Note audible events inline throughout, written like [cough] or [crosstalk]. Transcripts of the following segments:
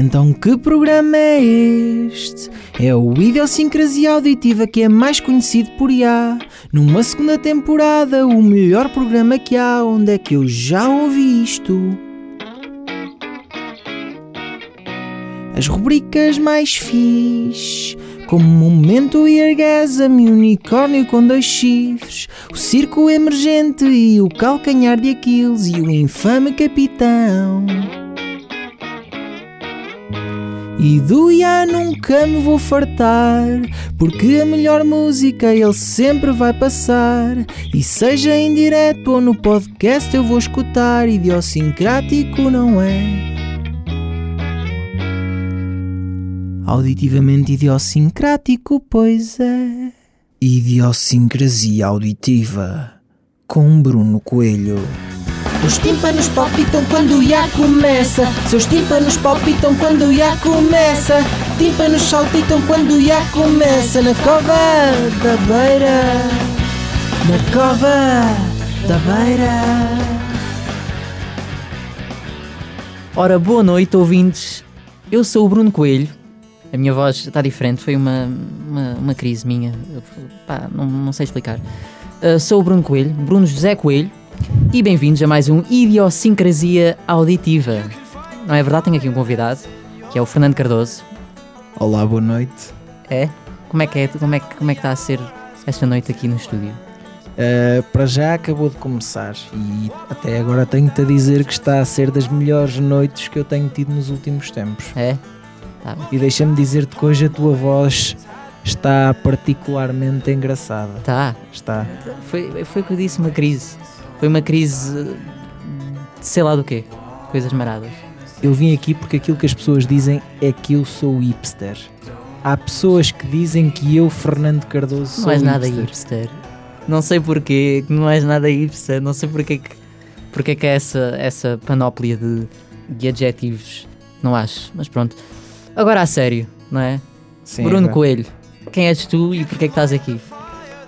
Então que programa é este? É o Idiosincrasia Auditiva que é mais conhecido por IA. Numa segunda temporada, o melhor programa que há, onde é que eu já ouvi isto? As rubricas mais fixe, como Momento e Orgasmo e Unicórnio com dois chifres, o Circo Emergente e o Calcanhar de Aquiles e o Infame Capitão. E do Iá nunca me vou fartar, porque a melhor música ele sempre vai passar. E seja em direto ou no podcast eu vou escutar, idiosincrático não é? Auditivamente idiosincrático, pois é. Idiosincrasia auditiva com Bruno Coelho. Os tímpanos palpitam quando o começa. Seus tímpanos palpitam quando o começa. Tímpanos saltitam quando o começa. Na cova da beira. Na cova da beira. Ora, boa noite, ouvintes. Eu sou o Bruno Coelho. A minha voz está diferente, foi uma, uma, uma crise minha. Pá, não, não sei explicar. Uh, sou o Bruno Coelho, Bruno José Coelho, e bem-vindos a mais um Idiosincrasia Auditiva. Não é verdade? Tenho aqui um convidado, que é o Fernando Cardoso. Olá, boa noite. É? Como é que, é, como é, que, como é que está a ser esta noite aqui no estúdio? Uh, para já acabou de começar e até agora tenho-te a dizer que está a ser das melhores noites que eu tenho tido nos últimos tempos. É? Tá. E deixa-me dizer-te que hoje a tua voz está particularmente engraçada. Tá. Está. Foi, foi o que eu disse, uma crise. Foi uma crise de sei lá do quê. Coisas maradas. Eu vim aqui porque aquilo que as pessoas dizem é que eu sou hipster. Há pessoas que dizem que eu, Fernando Cardoso, sou Não és nada hipster. Não sei porquê, que não és nada hipster. Não sei porque que, porque que é essa, essa panóplia de, de adjetivos. Não acho, mas pronto. Agora a sério, não é? Sim, Bruno agora. Coelho, quem és tu e porquê que estás aqui?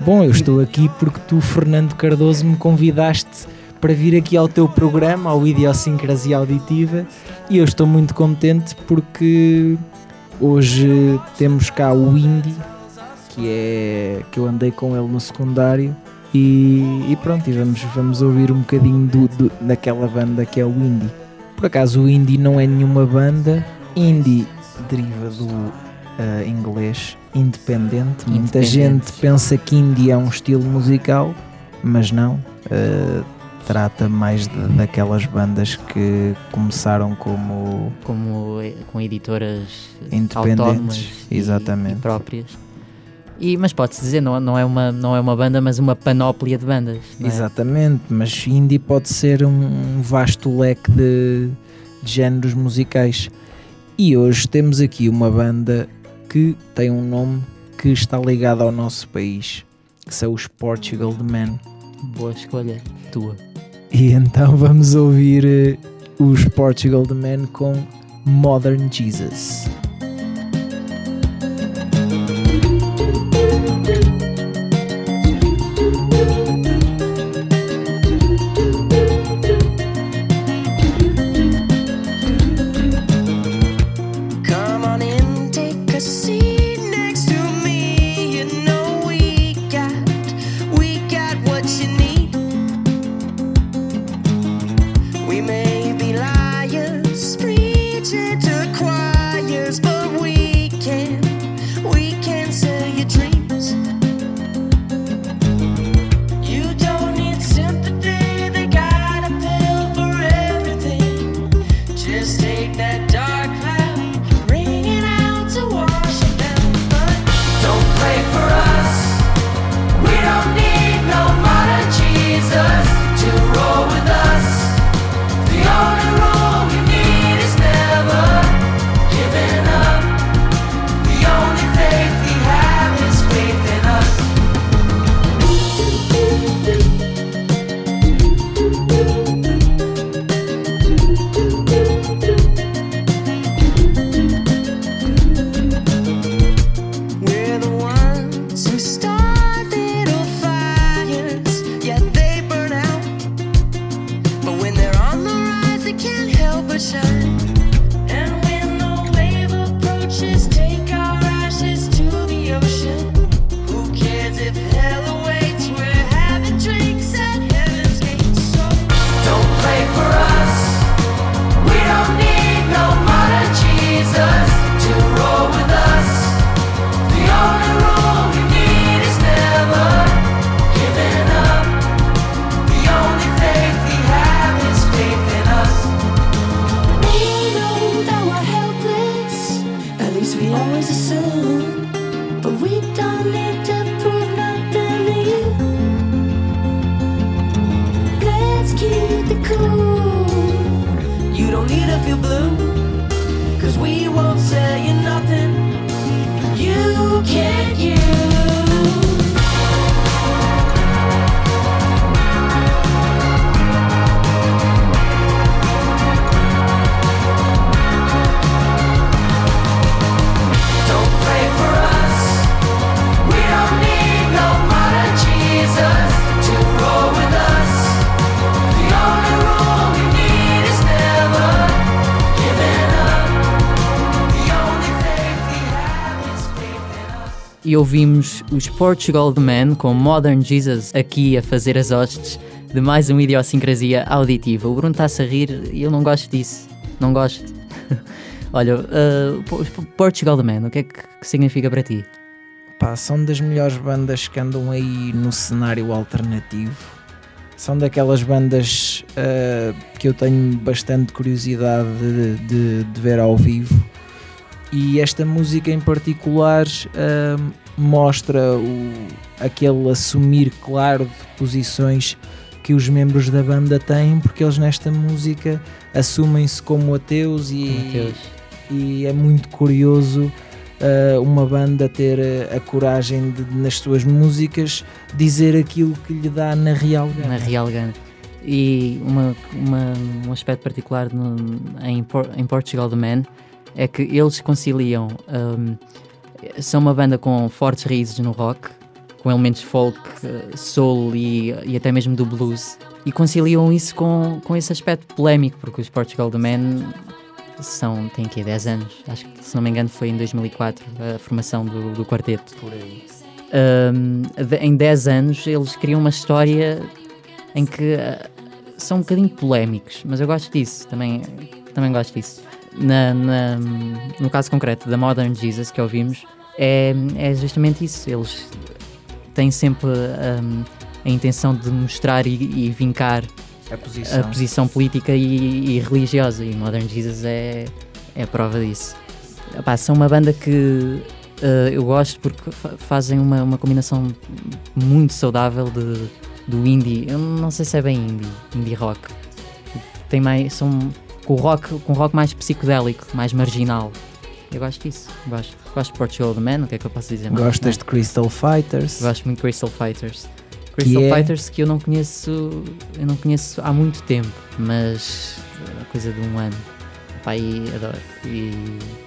Bom, eu estou aqui porque tu, Fernando Cardoso, me convidaste para vir aqui ao teu programa, ao Idiosincrasia Auditiva, e eu estou muito contente porque hoje temos cá o Indy, que é que eu andei com ele no secundário, e, e pronto, e vamos, vamos ouvir um bocadinho do, do- daquela banda que é o Indy. Por acaso o Indie não é nenhuma banda, Indie deriva do ah, inglês independente. Muita Independente. gente pensa que indie é um estilo musical, mas não. Ah, trata mais de- daquelas bandas que começaram como Como eh, com editoras Independentes, autónomas e- exatamente. e próprias. E, mas pode-se dizer, não, não, é uma, não é uma banda, mas uma panóplia de bandas. é? Exatamente, mas indie pode ser um vasto leque de, de géneros musicais. E hoje temos aqui uma banda que tem um nome que está ligado ao nosso país, que são os Portugal The Man. Boa escolha tua. E então vamos ouvir eh, os Portugal The Man com Modern Jesus. You ouvimos os Portugal The Man com Modern Jesus aqui a fazer as hostes de mais uma idiosincrasia auditiva. O Bruno está-se a rir e eu não gosto disso. Não gosto. [laughs] Olha, uh, Po- Portugal The Man, o que é que, que significa para ti? Pá, são das melhores bandas que andam aí no cenário alternativo. São daquelas bandas ah, que eu tenho bastante curiosidade de, de- de ver ao vivo. E esta música em particular ah, mostra o, aquele assumir claro de posições que os membros da banda têm, porque eles nesta música assumem-se como ateus e, Mateus? e é muito curioso uh, uma banda ter uh, a coragem de, nas suas músicas, dizer aquilo que lhe dá na real na gana. Real Gun. E uma, uma- um aspecto particular no- em, em Portugal The Man é que eles conciliam. um, são uma banda com fortes raízes no rock, com elementos folk, soul e, e até mesmo do blues. E conciliam isso com, com esse aspecto polémico, porque os Portugal The Man são, têm aqui 10 anos. Acho que, se não me engano, foi em 2004 a formação do, do quarteto. Um, de- em 10 anos eles criam uma história em que ah, são um bocadinho polémicos, mas eu gosto disso, também, também gosto disso. Na, na- no caso concreto da Modern Jesus que ouvimos, é, é justamente isso. Eles têm sempre um, a intenção de mostrar e, e vincar A posição. a posição política e, e religiosa, e Modern Jesus é, é a prova disso. Epá, são uma banda que eh, eu gosto porque fa- fazem uma, uma combinação muito saudável de, do indie. Eu não sei se é bem indie, indie rock. Tem mais, são com rock, com rock mais psicodélico, mais marginal. Eu gosto disso. Gosto, gosto de Portugal The Man, o que é que eu posso dizer mais? Gostas de Crystal Fighters? Gosto muito de Crystal Fighters. Crystal é? Fighters que eu não conheço, eu não conheço há muito tempo, mas a coisa de um ano. E adoro. E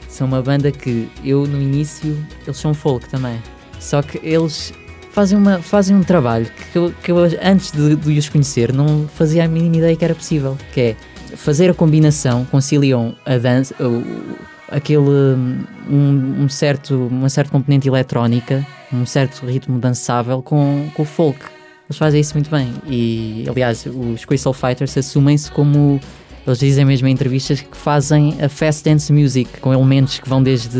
são uma banda que eu no início, eles são folk também. Só que eles fazem, uma, fazem um trabalho que eu, que eu antes de, de os conhecer não fazia a mínima ideia que era possível, que é fazer a combinação, conciliam a dança, aquele um, um certo, uma certa componente eletrónica, um certo ritmo dançável com, com o folk. Eles fazem isso muito bem. E aliás, os Crystal Fighters assumem-se como eles dizem mesmo em entrevistas que fazem a fast dance music com elementos que vão desde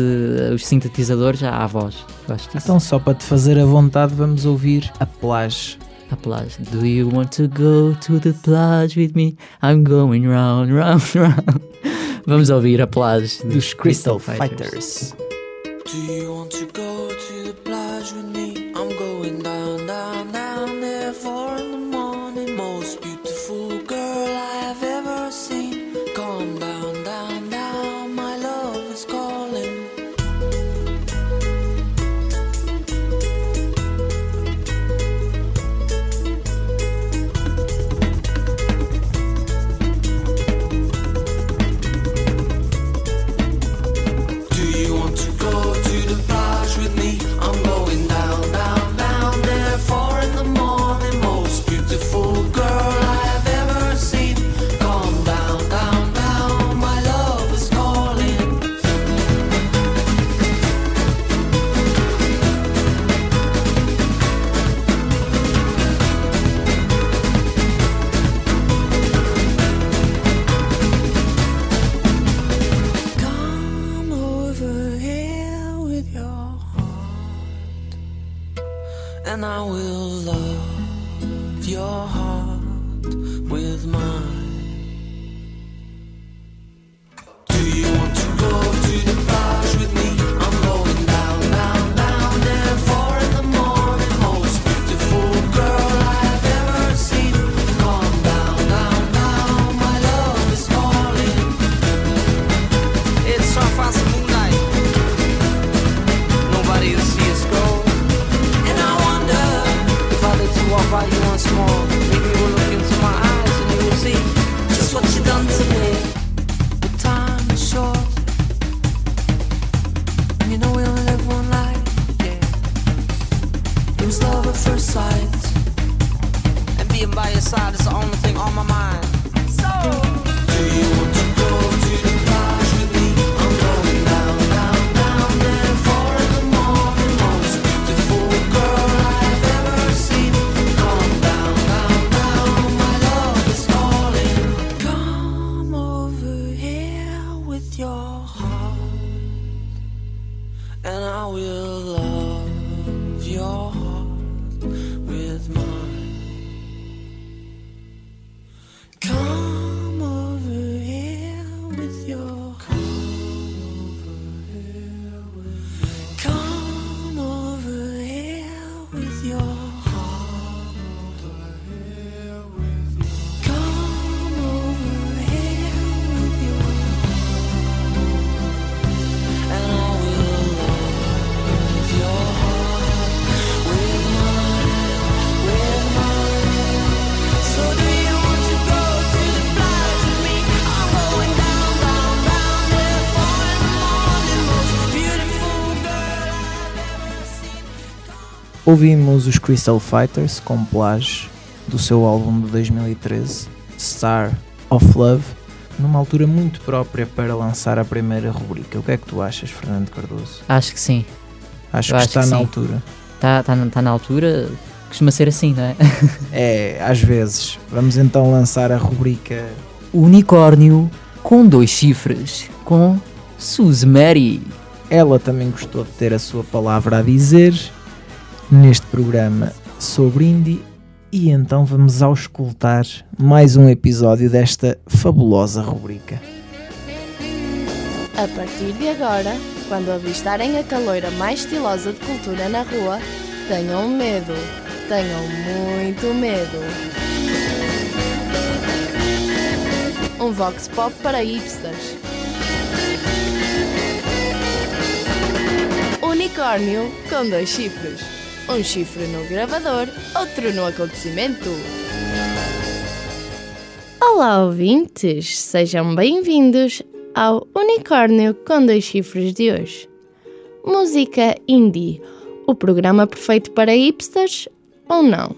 os sintetizadores à voz. Gosto disso. Então, só para te fazer a vontade, vamos ouvir a Plage. A plage. Do you want to go to the plage with me? I'm going round, round, [laughs] round. Vamos ouvir a plage Dos Crystal Fighters. Do you want to go to the plage Ouvimos os Crystal Fighters com Plage do seu álbum de 2013, Star of Love, numa altura muito própria para lançar a primeira rubrica. O que é que tu achas, Fernando Cardoso? Acho que sim. Acho Eu que acho está que na sim. altura. Está tá, na- tá na altura. Costuma ser assim, não é? [laughs] É, às vezes. Vamos então lançar a rubrica. Unicórnio com dois chifres. Com Suzy Mary. Ela também gostou de ter a sua palavra a dizer neste programa sobre indie. E então vamos auscultar mais um episódio desta fabulosa rubrica. A partir de agora, quando avistarem a caloira mais estilosa de cultura na rua, tenham medo. Tenham muito medo. Um vox pop para hipsters. Unicórnio com dois chifres. Um chifre no gravador, outro no acontecimento. Olá, ouvintes! Sejam bem-vindos ao Unicórnio com dois chifres de hoje. Música indie, o programa perfeito para hipsters ou não?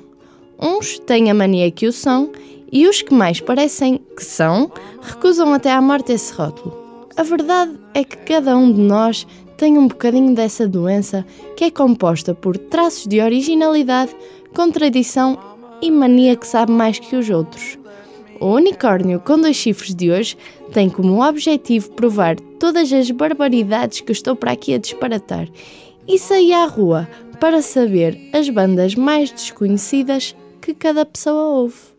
Uns têm a mania que o são e os que mais parecem que são recusam até à morte esse rótulo. A verdade é que cada um de nós tem um bocadinho dessa doença que é composta por traços de originalidade, contradição e mania que sabe mais que os outros. O unicórnio com dois chifres de hoje tem como objetivo provar todas as barbaridades que estou para aqui a disparatar e sair à rua para saber as bandas mais desconhecidas que cada pessoa ouve.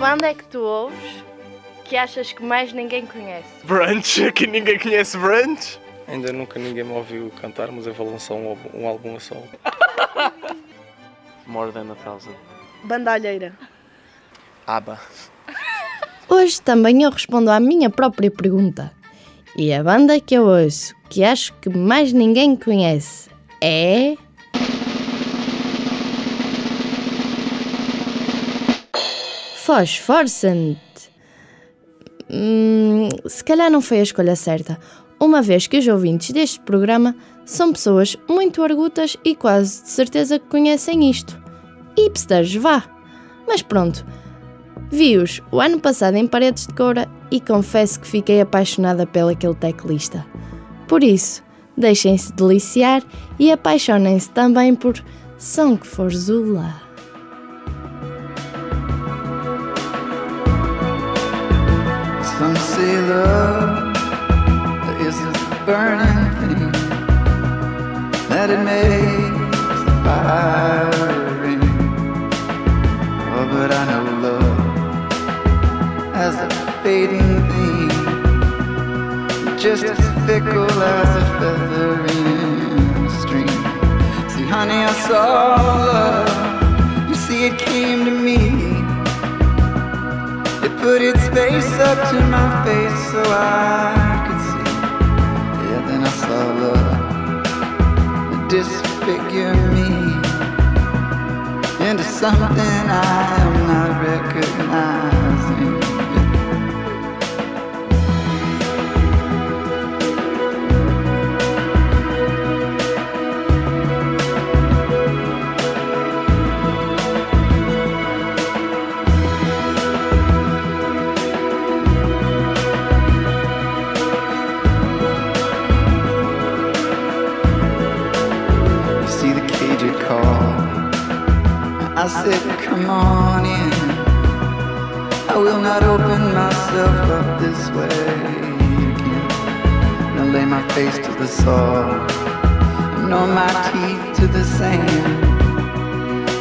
Banda é que tu ouves que achas que mais ninguém conhece? Brunch, [laughs] que ninguém conhece Brunch. Ainda nunca ninguém me ouviu cantar, mas eu vou lançar um, álbum- um álbum a solo. [laughs] More than a thousand. Bandalheira. ABBA. Hoje também eu respondo à minha própria pergunta. E a banda que eu ouço, que acho que mais ninguém conhece, é. Fosforescent. Hum, se calhar não foi a escolha certa, uma vez que os ouvintes deste programa são pessoas muito argutas e quase de certeza que conhecem isto. Hipsters, vá! Mas pronto, Vi-os o ano passado em Paredes de Coura e confesso que fiquei apaixonada pelo aquele teclista. Por isso, deixem-se deliciar e apaixonem-se também por Song for Zula. Say love is a burning thing that it makes the fire ring. Oh, but I know love as a fading thing, just as fickle as a feather in a stream. See, honey, I saw love. You see, it came to me. Put its face up to my face so I could see. Yeah, then I saw love disfigure me into something I am not recognizing. Called. I will not open myself up this way again. Now lay my face to the soil, nor my teeth to the sand.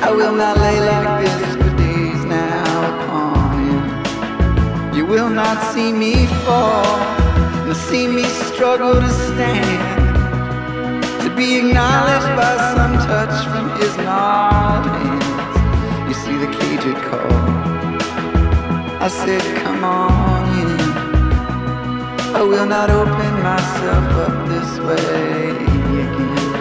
I will not lay like this for days now upon end. You will not see me fall, nor see me struggle to stand. To be acknowledged by some touch from his. You call. I said, come on in. I will not open myself up this way again.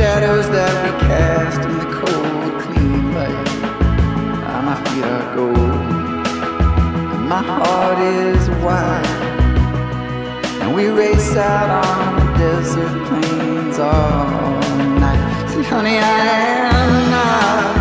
Shadows that we cast in the cold, clean light. Ah, my feet are gold, and my heart is wide. And we race out on the desert plains all night. See, honey, I am not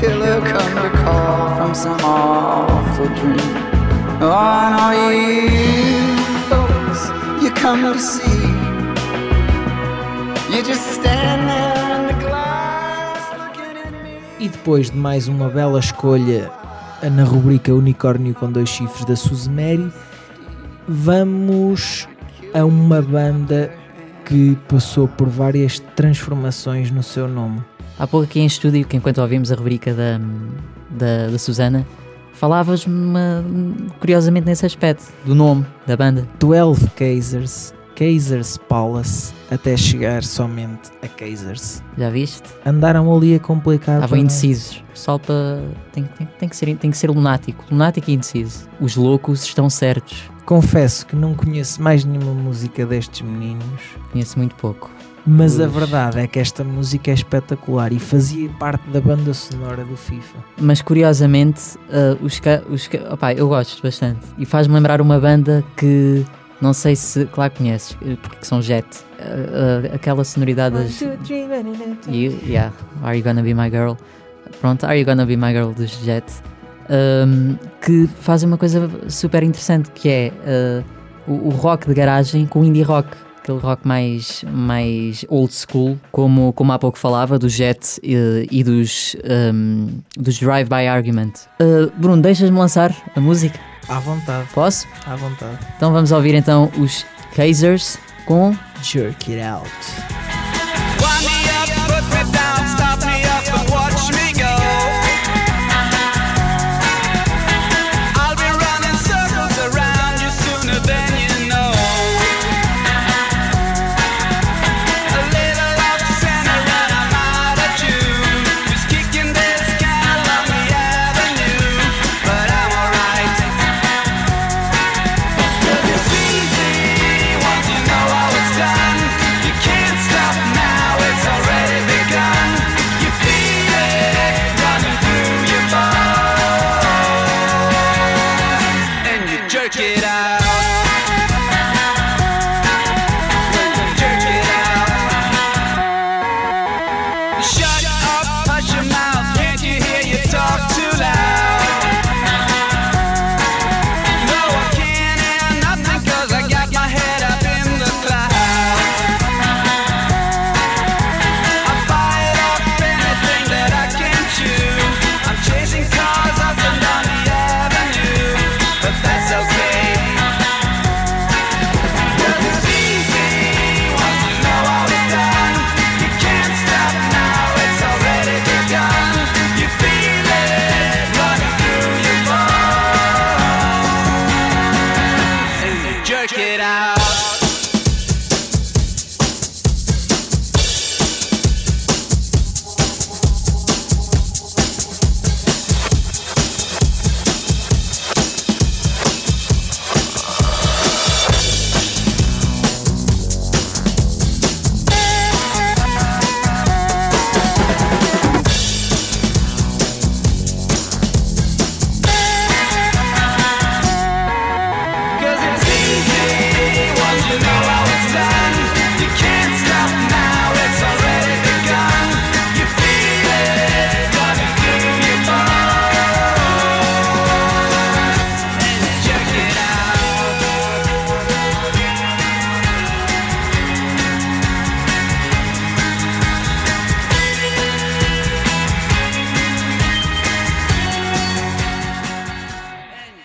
killer come to call from some awful dream. Oh, I know you folks you come to see. You just stand there in the glass looking at me. E depois de mais uma bela escolha na rubrica Unicórnio com dois chifres da Suzy Mary, vamos a uma banda que passou por várias transformações no seu nome. Há pouco aqui em estúdio, que enquanto ouvimos a rubrica da, da, da Susana, falavas-me curiosamente nesse aspecto, do nome da banda. 12 Kaisers, Kaisers Palace, até chegar somente a Kaisers. Já viste? Andaram ali a complicar. Estavam indecisos. Só para. Tem, tem, tem, que ser, tem que ser lunático. Lunático e indeciso. Os loucos estão certos. Confesso que não conheço mais nenhuma música destes meninos, Conheço muito pouco. Mas a Ux. verdade é que esta música é espetacular e fazia parte da banda sonora do FIFA. Mas curiosamente, ah, os, ca- os ca- opá, eu gosto bastante. E faz-me lembrar uma banda que não sei se, claro que conheces, eh, porque são Jet. Ah, ah, aquela sonoridade das. You, yeah, Are You Gonna Be My Girl? Pronto, Are You Gonna Be My Girl dos Jet. Ahm, que fazem uma coisa super interessante que é ah, o, o rock de garagem com o indie rock. Aquele rock mais, mais old school, como, como há pouco falava, do Jet e, e dos, ahm, dos Drive-By Argument. Ah, Bruno, deixas-me lançar a música? À vontade, Posso? à vontade. Então vamos ouvir então os Kazers com Jerk it out.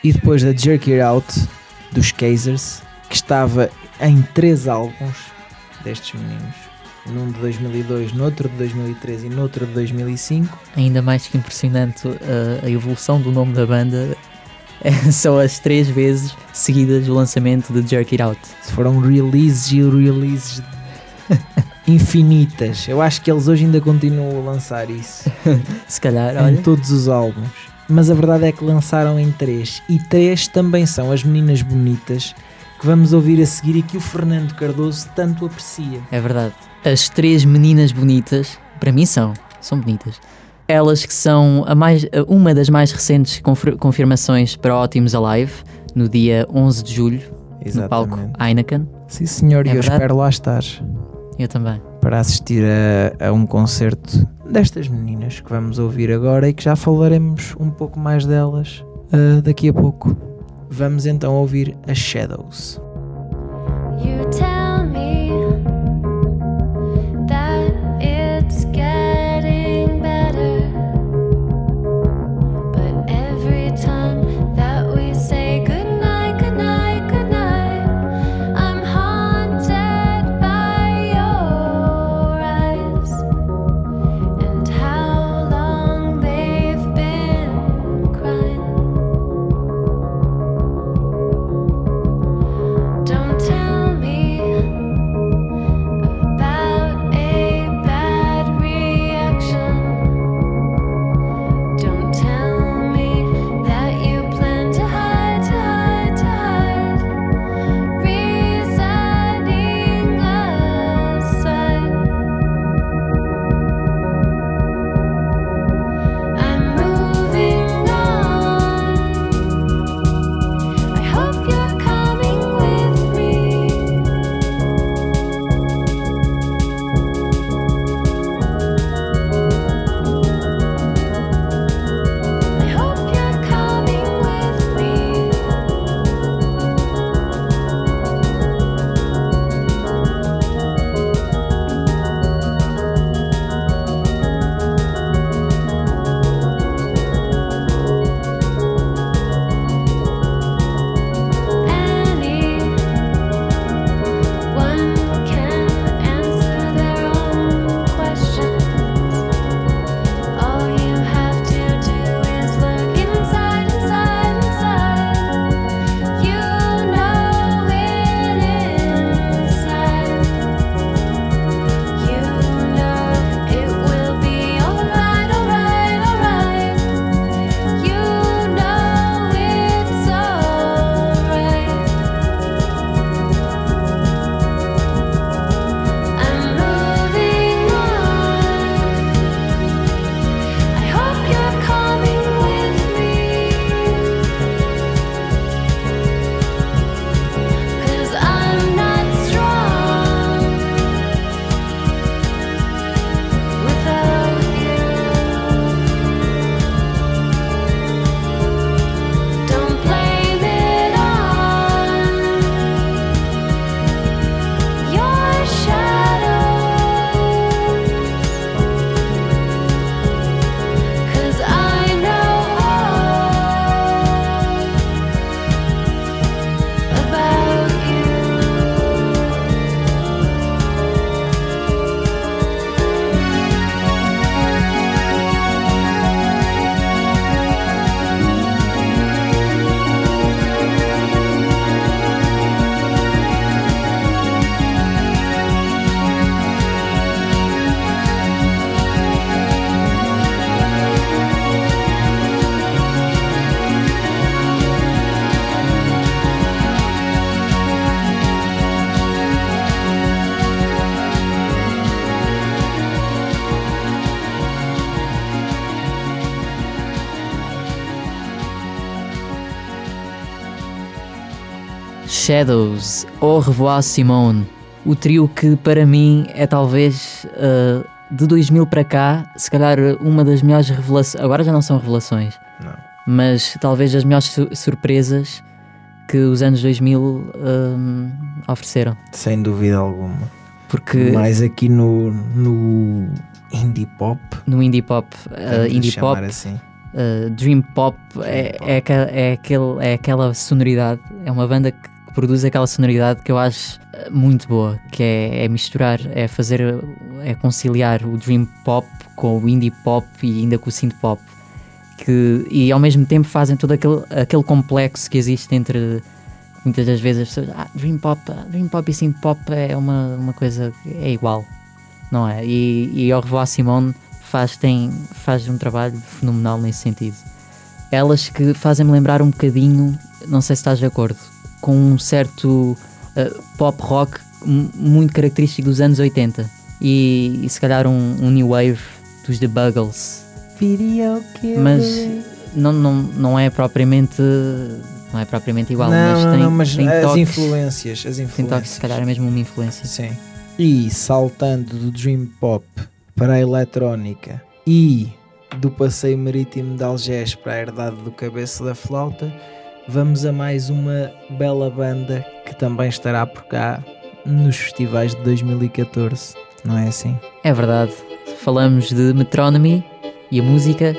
E depois da Jerk It Out dos Kazers, que estava em três álbuns destes meninos. Num de 2002, noutro de 2003 e noutro de 2005. Ainda mais que impressionante uh, a evolução do nome da banda [laughs] só as três vezes seguidas do lançamento de Jerk It Out. Foram releases e releases [laughs] infinitas. Eu acho que eles hoje ainda continuam a lançar isso [laughs] Se calhar, em olha. todos os álbuns. Mas a verdade é que lançaram em três. E três também são as meninas bonitas que vamos ouvir a seguir e que o Fernando Cardoso tanto aprecia. É verdade. As três meninas bonitas, para mim são, são bonitas. Elas que são a mais, uma das mais recentes confir- confirmações para Ótimos Alive, no dia 11 de julho, no palco Heineken. Sim, senhor, É e eu verdade? espero lá estar Eu também. Para assistir a, a um concerto destas meninas que vamos ouvir agora e que já falaremos um pouco mais delas ah, daqui a pouco. Vamos então ouvir as Shadows. Shadows, Au revoir Simone. O trio que para mim é talvez uh, de 2000 para cá, se calhar uma das melhores revelações. Agora já não são revelações, Não. mas talvez das melhores su- surpresas que os anos 2000 um, ofereceram. Sem dúvida alguma. Porque Mais aqui no, no indie pop, no indie pop, uh, indie pop, assim. Uh, Dream Pop, é, é, aqua- é aquele, é aquela sonoridade, é uma banda que produz aquela sonoridade que eu acho uh, muito boa, que é, é misturar, é fazer, é conciliar o Dream Pop com o Indie Pop e ainda com o Synth Pop. Que, e ao mesmo tempo fazem todo aquele, aquele complexo que existe entre muitas das vezes as pessoas, ah, Dream Pop, ah, Dream Pop e Synth Pop é uma, uma coisa, é igual, não é? E, e ao revoir Simone faz, tem, faz um trabalho fenomenal nesse sentido. Elas que fazem-me lembrar um bocadinho, não sei se estás de acordo, com um certo uh, pop rock muito característico dos anos 80 e, e se calhar um, um new wave dos The Buggles, mas não, não, não é propriamente não é propriamente igual, não, mas tem, não, mas tem as toques, influências, as tem toques, influências. se calhar é mesmo uma influência. Sim. E saltando do Dream Pop para a eletrónica e do passeio marítimo de Algés para a herdade do cabeça da flauta, vamos a mais uma bela banda que também estará por cá nos festivais de 2014, não é assim? É verdade. Falamos de Metronomy e a música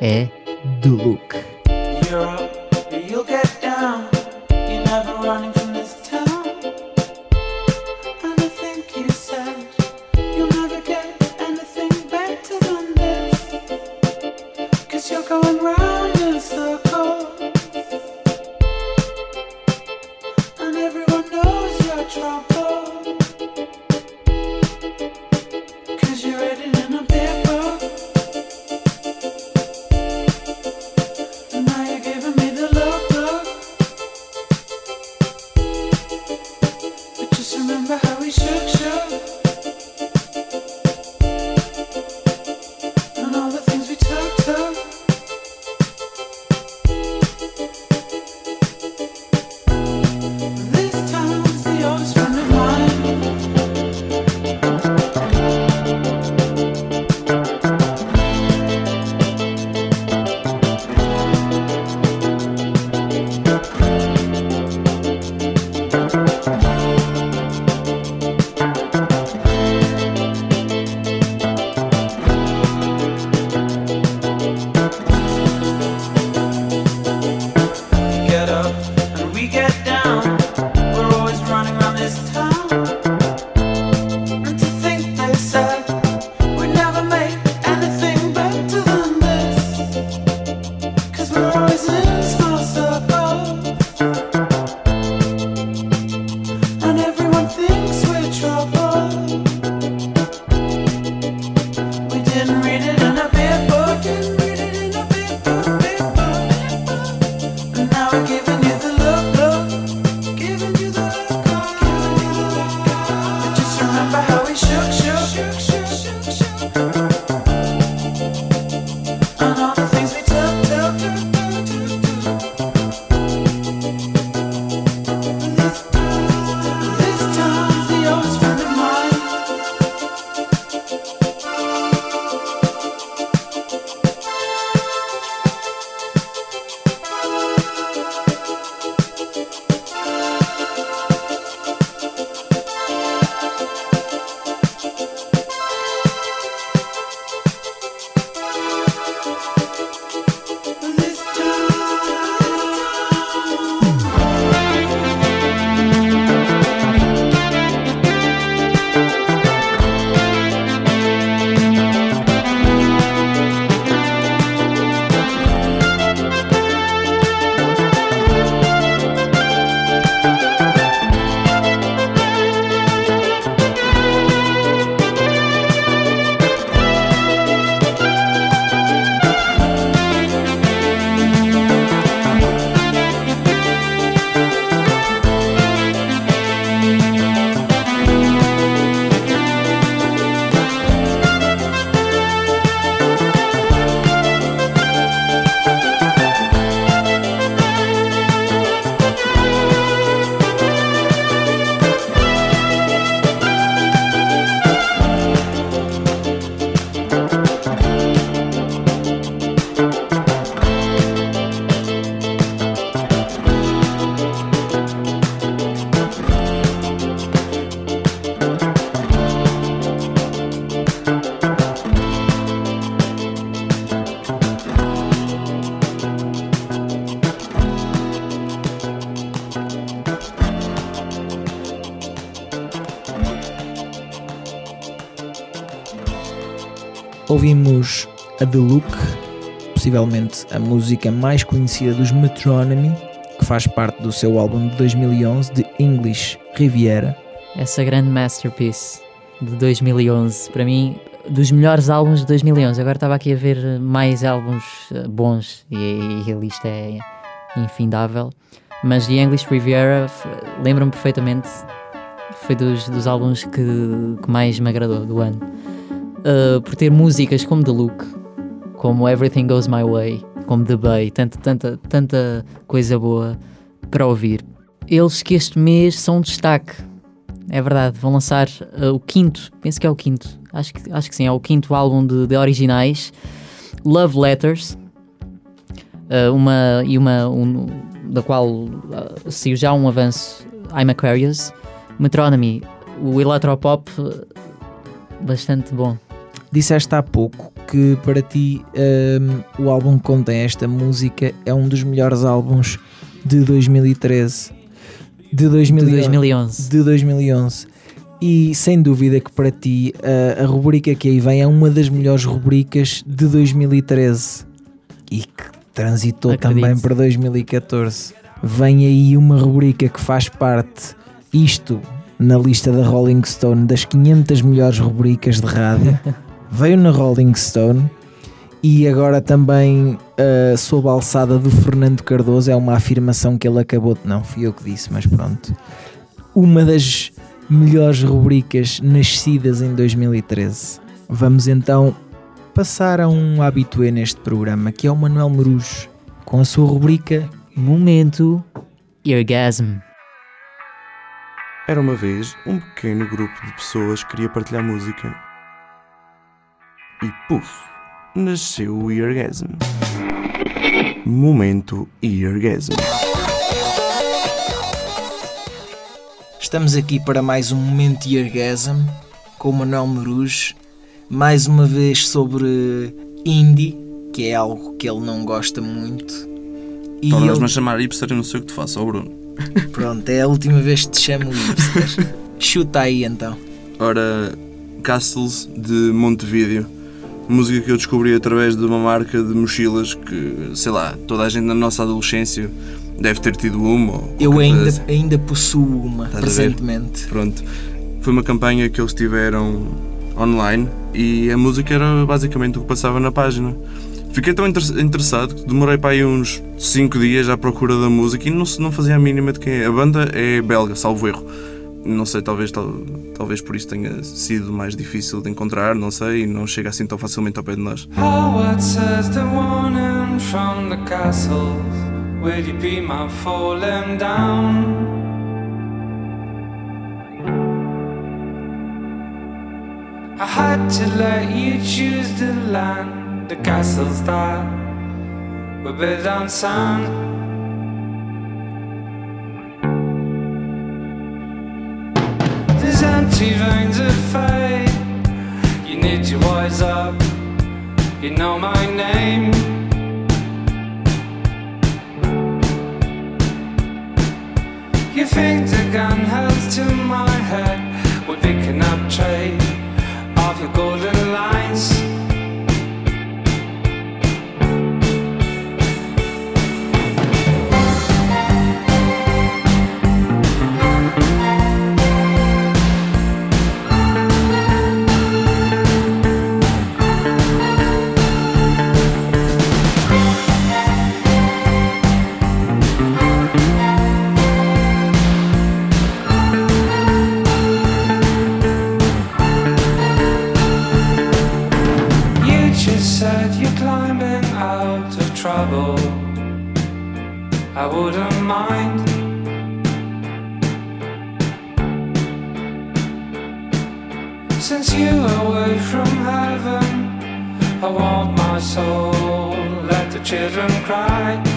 é Do Look. The Look, possivelmente a música mais conhecida dos Metronomy, que faz parte do seu álbum de 2011, The English Riviera. Essa grande masterpiece de 2011, para mim, dos melhores álbuns de 2011. Agora estava aqui a ver mais álbuns eh, bons e, e a lista é infindável. Mas The English Riviera, lembro-me perfeitamente, foi dos, dos álbuns que, que mais me agradou do ano. Uh, por ter músicas como The Look, como Everything Goes My Way, como The Bay, tanta, tanta, tanta coisa boa para ouvir. Eles que este mês são um destaque. É verdade, vão lançar uh, o quinto, penso que é o quinto, acho que, acho que sim, é o quinto álbum de, de originais, Love Letters, uh, uma, e uma, um, da qual uh, saiu já um avanço, I'm Aquarius, Metronomy, o electropop, uh, bastante bom. Disseste há pouco que para ti hum, o álbum que contém esta música é um dos melhores álbuns de 2013. De, 2000 De 2011. De 2011. E sem dúvida que para ti a, a rubrica que aí vem é uma das melhores rubricas de 2013 e que transitou Acredito. também para 2014. Vem aí uma rubrica que faz parte, isto na lista da Rolling Stone, das 500 melhores rubricas de rádio. [laughs] Veio na Rolling Stone e agora também uh, sob a alçada do Fernando Cardoso. É uma afirmação que ele acabou de. Não, fui eu que disse, mas pronto. Uma das melhores rubricas nascidas em 2013. Vamos então passar a um habitué neste programa, que é o Manuel Marujo, com a sua rubrica Momento Orgasm. Era uma vez um pequeno grupo de pessoas que queria partilhar música. E puf, nasceu o Eargasm. Momento Eargasm. Estamos aqui para mais um momento de orgasm com o Manuel Marujo, mais uma vez sobre indie, que é algo que ele não gosta muito. E Tornas-me ele- a chamar hipster e não sei o que te faço, ó Bruno. [laughs] Pronto, é a última vez que te chamo hipster. [laughs] Chuta aí então. Ora, Castles de Montevideo. Música que eu descobri através de uma marca de mochilas que, sei lá, toda a gente na nossa adolescência deve ter tido uma. Eu ainda, assim. ainda possuo uma Estás presentemente. Pronto. Foi uma campanha que eles tiveram online e a música era basicamente o que passava na página. Fiquei tão inter- interessado que demorei para aí uns 5 dias à procura da música e não, se- não fazia a mínima de quem é. A banda é belga, salvo erro. Não sei, talvez, tal- talvez por isso tenha sido mais difícil de encontrar, não sei, e não chega assim tão facilmente ao pé de nós. Howard says the warning from the castles. Will you be my falling down? I had to let you choose the land, the castles that were built on sand. Empty veins of fate. You need to wise up. You know my name. You think the gun held to my head. We're picking up trade of your golden trouble. I wouldn't mind. Since you are away from heaven, I want my soul. Let the children cry.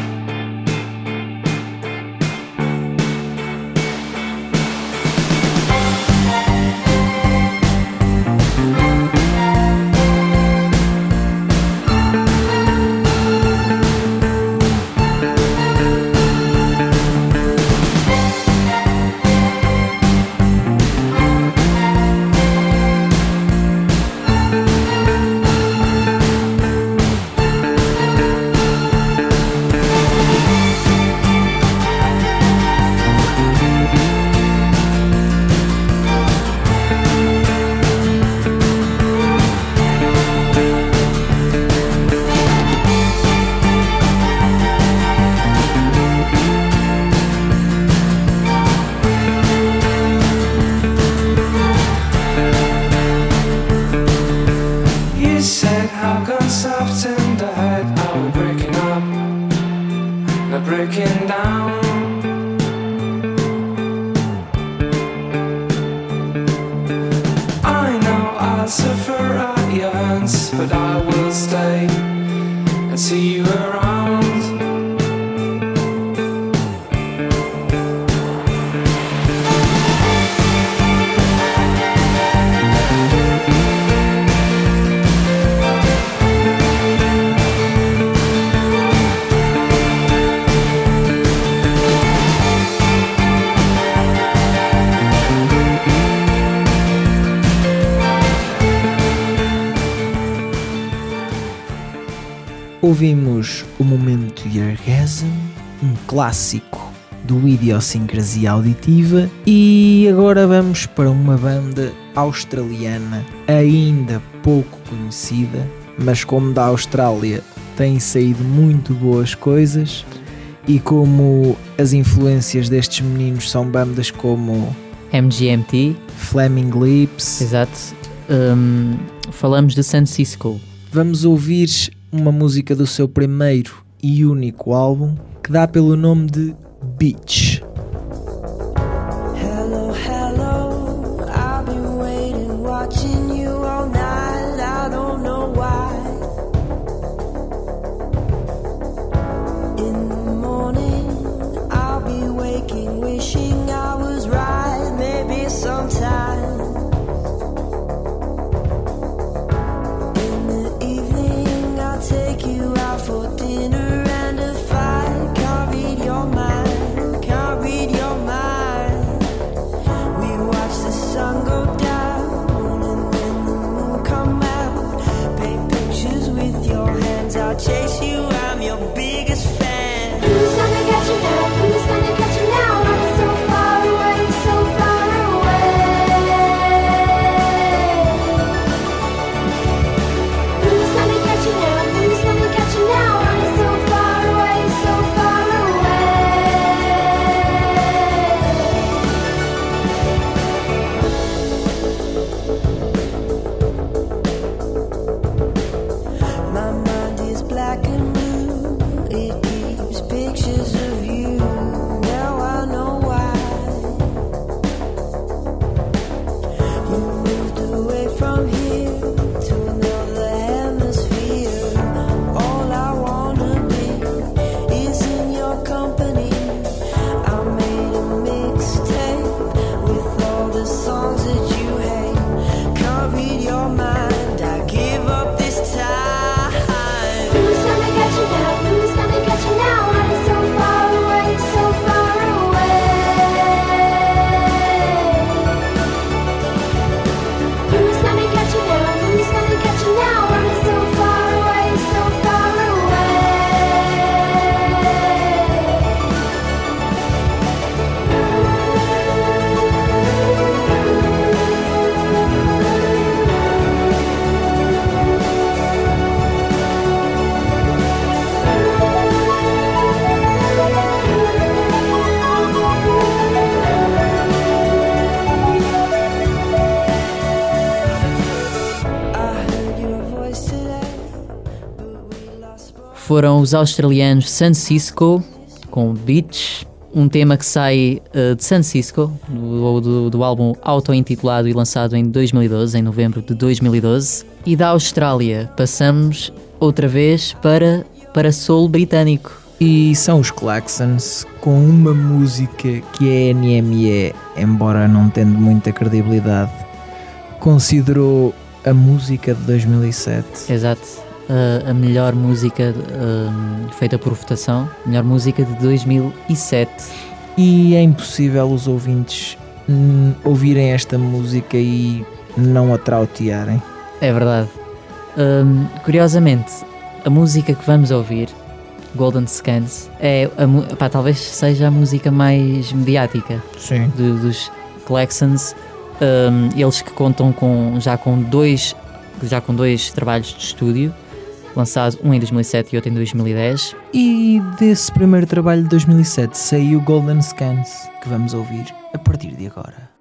Clássico do Idiosincrasia Auditiva, e agora vamos para uma banda australiana ainda pouco conhecida, mas como da Austrália têm saído muito boas coisas, e como as influências destes meninos são bandas como MGMT, Flaming Lips, exato. Hum, falamos de San Cisco. vamos ouvir uma música do seu primeiro e único álbum que dá pelo nome de Beach. Foram os australianos San Cisco com Beach, um tema que sai eh, de San Cisco, do, do, do álbum auto-intitulado e lançado em 2012, em novembro de 2012. E da Austrália passamos outra vez para, para Soul britânico. E são os Claxons com uma música que a NME, embora não tendo muita credibilidade, considerou a música de 2007. Exato. Uh, a melhor música um, feita por votação, melhor música de 2007. E é impossível os ouvintes hum, ouvirem esta música e não a trautearem. É verdade. Um, curiosamente, a música que vamos ouvir, Golden Scans, é a pá, talvez seja a música mais mediática do- dos Claxons. Um, eles que contam com, já, com dois, já com dois trabalhos de estúdio, lançado um em 2007 e outro em 2010. E desse primeiro trabalho de 2007 saiu Golden Scans, que vamos ouvir a partir de agora.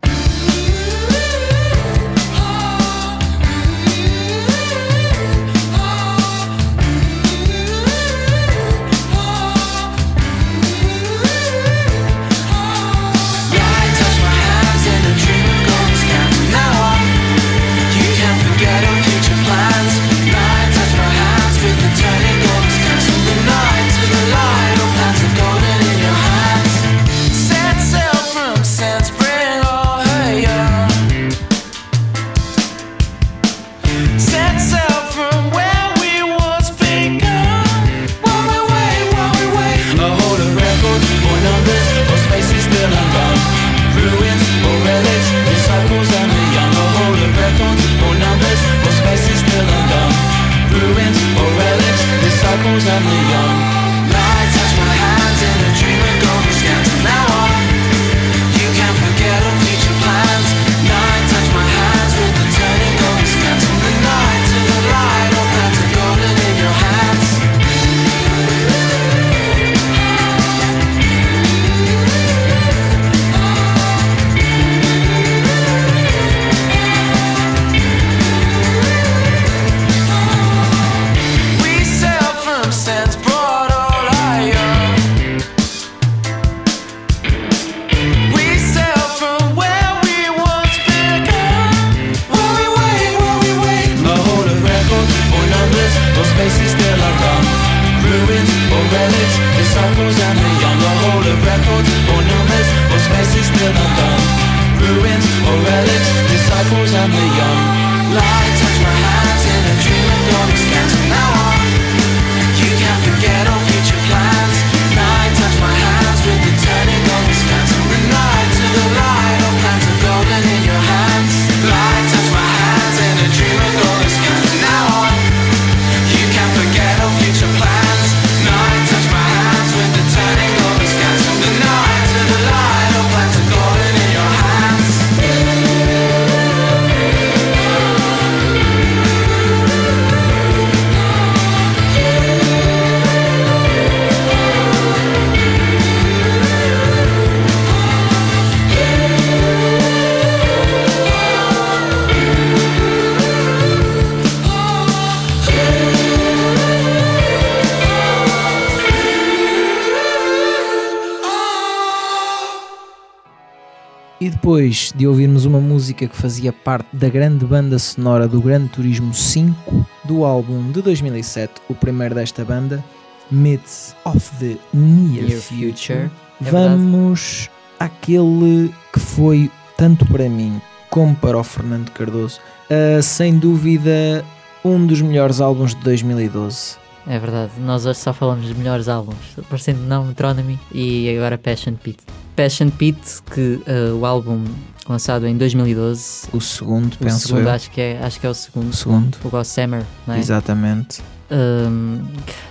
Depois de ouvirmos uma música que fazia parte da grande banda sonora do Gran Turismo 5, do álbum de 2007, o primeiro desta banda, Myths of the Near, Near Future, é vamos àquele que foi, tanto para mim como para o Fernando Cardoso, ah, sem dúvida um dos melhores álbuns de 2012. É verdade, nós hoje só falamos dos melhores álbuns, parecendo não Metronomy e agora Passion Pit. Passion Pit, que uh, o álbum lançado em 2012, O segundo, o penso segundo eu. acho que é, acho que é o segundo, O segundo. o Gossamer, não é? Exatamente. Um,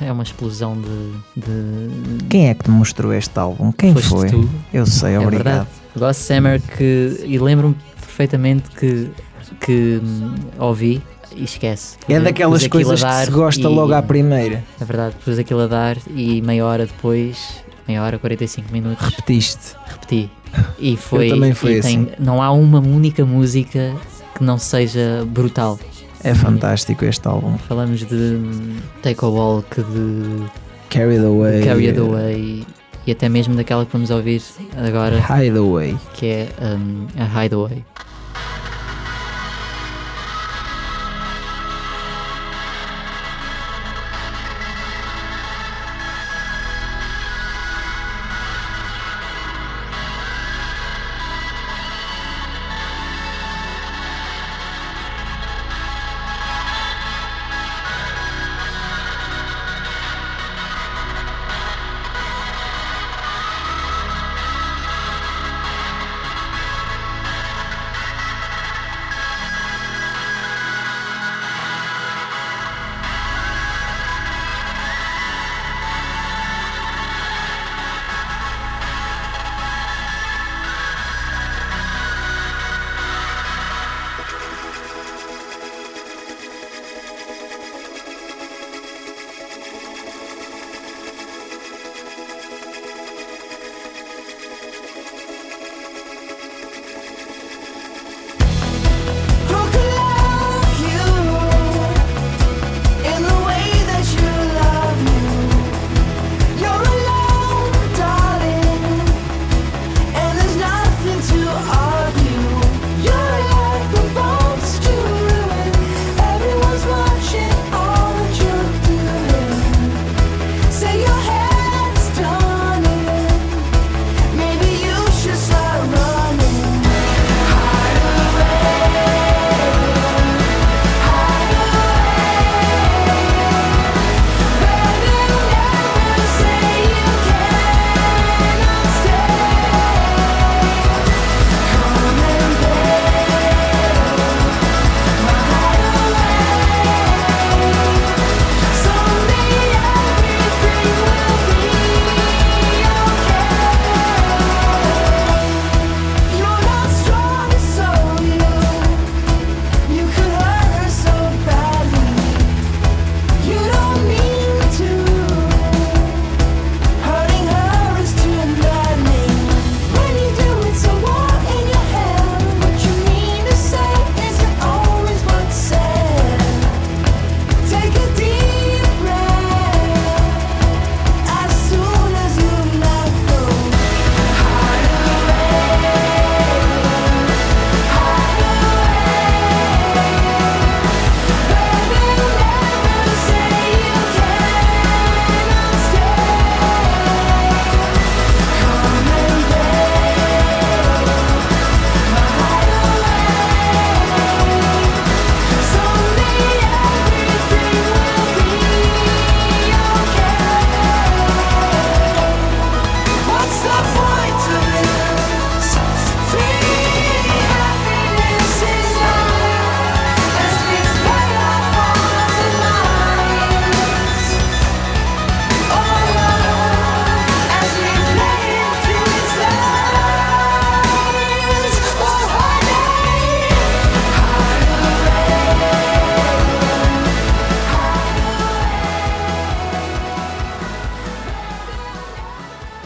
é uma explosão de, de Quem é que te mostrou este álbum? Quem Foste foi? tu. Eu sei, É obrigado. verdade. Gossamer que. E lembro-me perfeitamente que, que hum, ouvi e esquece. É daquelas coisas que se gosta e- logo à primeira. É verdade, pus aquilo a dar e meia hora depois, meia hora, 45 minutos. Repetiste. Repeti. E foi. também foi e tem- assim. Não há uma única música que não seja brutal. É fantástico este álbum. Falamos de Take a Walk, de Carried Away. Carry It Away e até mesmo daquela que vamos ouvir agora, Hideaway. que é hum, a Hideaway.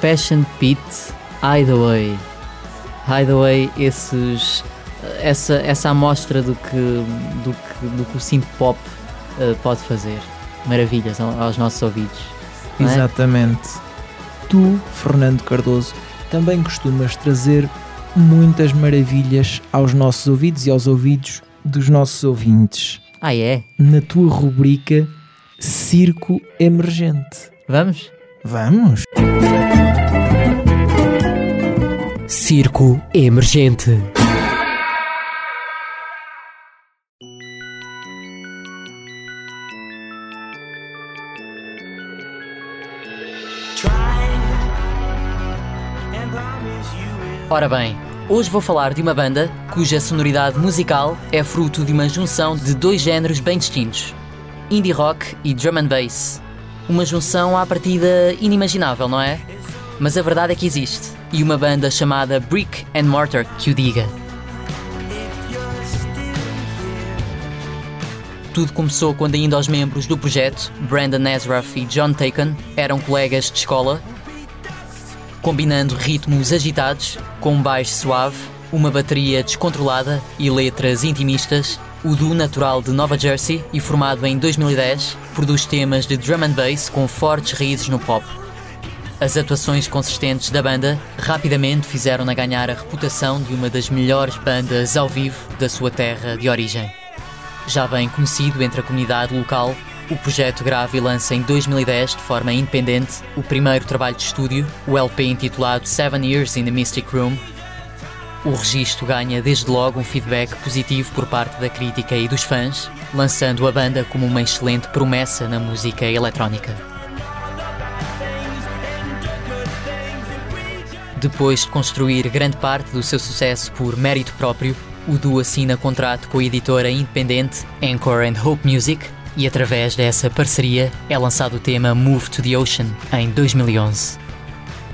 Passion Pit, Hideaway. Hideaway, esses, essa, essa amostra do que, do que, do que o synth pop eh, pode fazer. Maravilhas ao- aos nossos ouvidos. é? Exatamente. Tu, Fernando Cardoso, também costumas trazer muitas maravilhas aos nossos ouvidos e aos ouvidos dos nossos ouvintes. Ah, é? Na tua rubrica Circo Emergente. Vamos? Vamos! Circo Emergente. Ora bem, hoje vou falar de uma banda cuja sonoridade musical é fruto de uma junção de dois géneros bem distintos: indie rock e drum and bass. Uma junção à partida inimaginável, não é? Mas a verdade é que existe, e uma banda chamada Brick and Mortar que o diga. Tudo começou quando ainda os membros do projeto, Brandon Nazareth e John Taken, eram colegas de escola combinando ritmos agitados com um baixo suave, uma bateria descontrolada e letras intimistas, o duo natural de Nova Jersey e formado em 2010 produz temas de drum and bass com fortes raízes no pop. As atuações consistentes da banda rapidamente fizeram-na ganhar a reputação de uma das melhores bandas ao vivo da sua terra de origem. Já bem conhecido entre a comunidade local, o projeto grava e lança em 2010 de forma independente o primeiro trabalho de estúdio, o LP intitulado Seven Years in the Mystic Room. O registro ganha desde logo um feedback positivo por parte da crítica e dos fãs, lançando a banda como uma excelente promessa na música eletrónica. Depois de construir grande parte do seu sucesso por mérito próprio, o duo assina contrato com a editora independente Anchor and Hope Music e através dessa parceria é lançado o tema Move to the Ocean em 2011.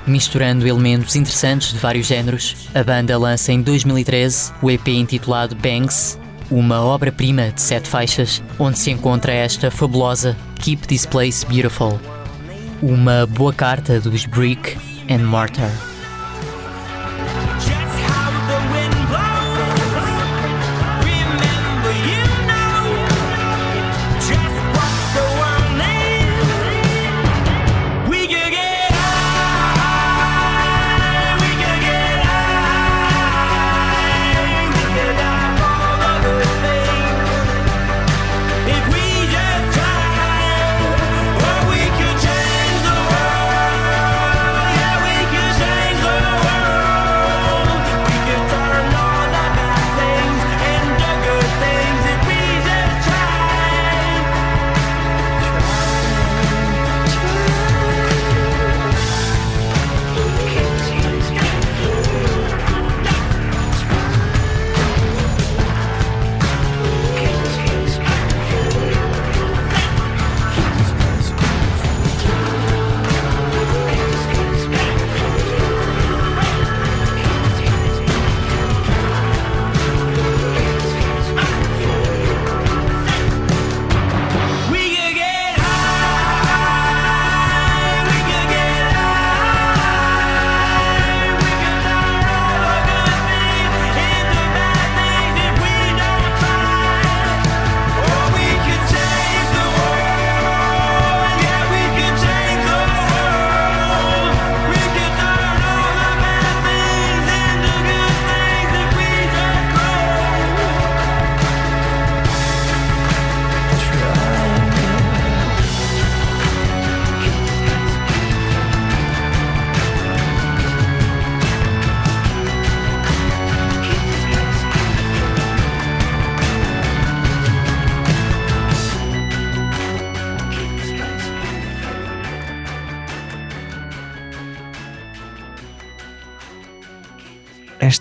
Misturando elementos interessantes de vários géneros, a banda lança em 2013 o EP intitulado Bangs, uma obra-prima de sete faixas, onde se encontra esta fabulosa Keep This Place Beautiful, uma boa carta dos Brick and Mortar.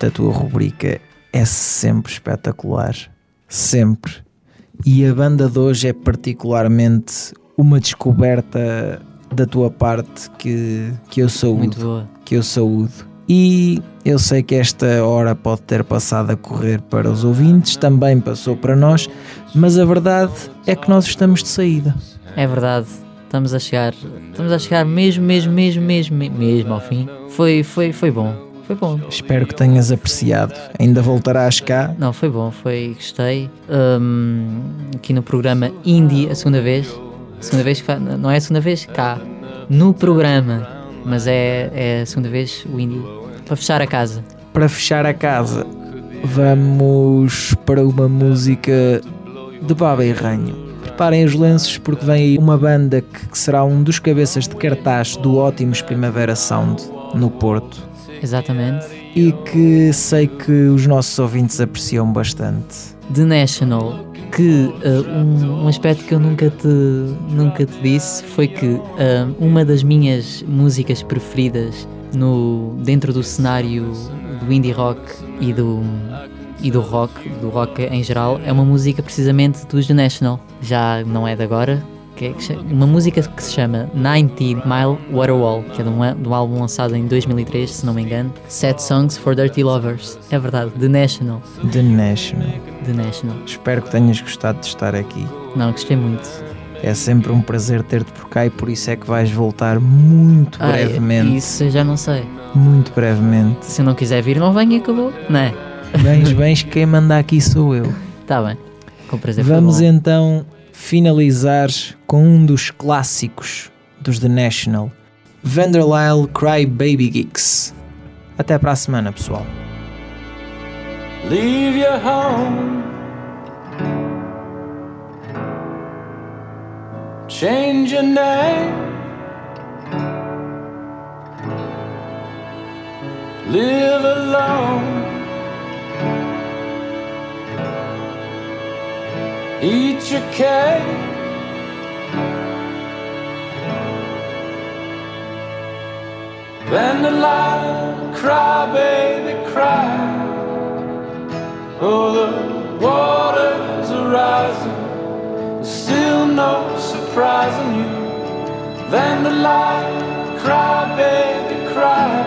Esta tua rubrica é sempre espetacular. Sempre. E a banda de hoje é particularmente uma descoberta da tua parte que, que eu saúdo. Muito boa. Que eu saúdo. E eu sei que esta hora pode ter passado a correr para os ouvintes, também passou para nós, mas a verdade é que nós estamos de saída. É verdade. Estamos a chegar, estamos a chegar mesmo, mesmo, mesmo, mesmo, me- mesmo ao fim. Foi, foi, foi bom. Foi bom. Espero que tenhas apreciado. Ainda voltarás cá. Não, foi bom, foi, gostei. Hum, aqui no programa Indie, a segunda vez. A segunda vez não é a segunda vez cá, no programa, mas é, é a segunda vez o Indie. Para fechar a casa. Para fechar a casa, vamos para uma música de Baba e Ranho. Preparem os lenços porque vem aí uma banda que, que será um dos cabeças de cartaz do Ótimos Primavera Sound no Porto Exatamente. e que sei que os nossos ouvintes apreciam bastante. The National, que uh, um, um aspecto que eu nunca te, nunca te disse foi que uh, uma das minhas músicas preferidas no, dentro do cenário do indie rock e do, e do rock, do rock em geral, é uma música precisamente dos The National. Já não é de agora, que é uma música que se chama 90 Mile Waterwall, que é de um, de um álbum lançado em 2003, se não me engano. Set Songs for Dirty Lovers. É verdade, The National. The National. The National. Espero que tenhas gostado de estar aqui. Não, gostei muito. É sempre um prazer ter-te por cá e por isso é que vais voltar muito é- brevemente. Isso eu já não sei. Muito brevemente. Se não quiser vir, não venha acabou. Não é? Bens, bens, [laughs] quem manda aqui sou eu. Tá bem. Com prazer. Vamos então finalizar com um dos clássicos dos The National, Vanderlyle Cry Baby Geeks. Até para a semana, pessoal. Leave your home. Change your name. Live alone. Eat your cake. Then the line, cry, baby, cry. Oh, the waters are rising. Still no surprise surprising you. Then the light, cry, baby, cry.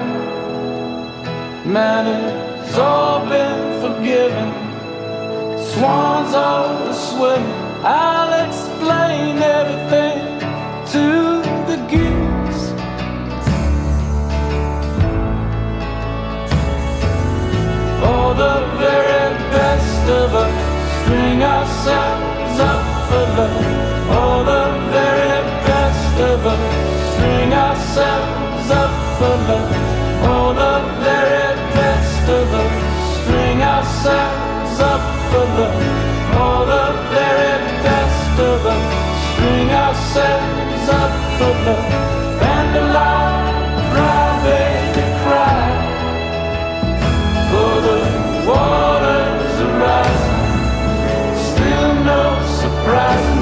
Man, it's all been forgiven. Swans are swimming. I'll explain everything to the geeks. For the very best of us, string ourselves up for love. For the very best of us, string ourselves up for love. For the very best of us, string ourselves up for love. For the very best of us, string ourselves up for love. Vandalize, cry, baby, cry. For the waters are rising, still no surprise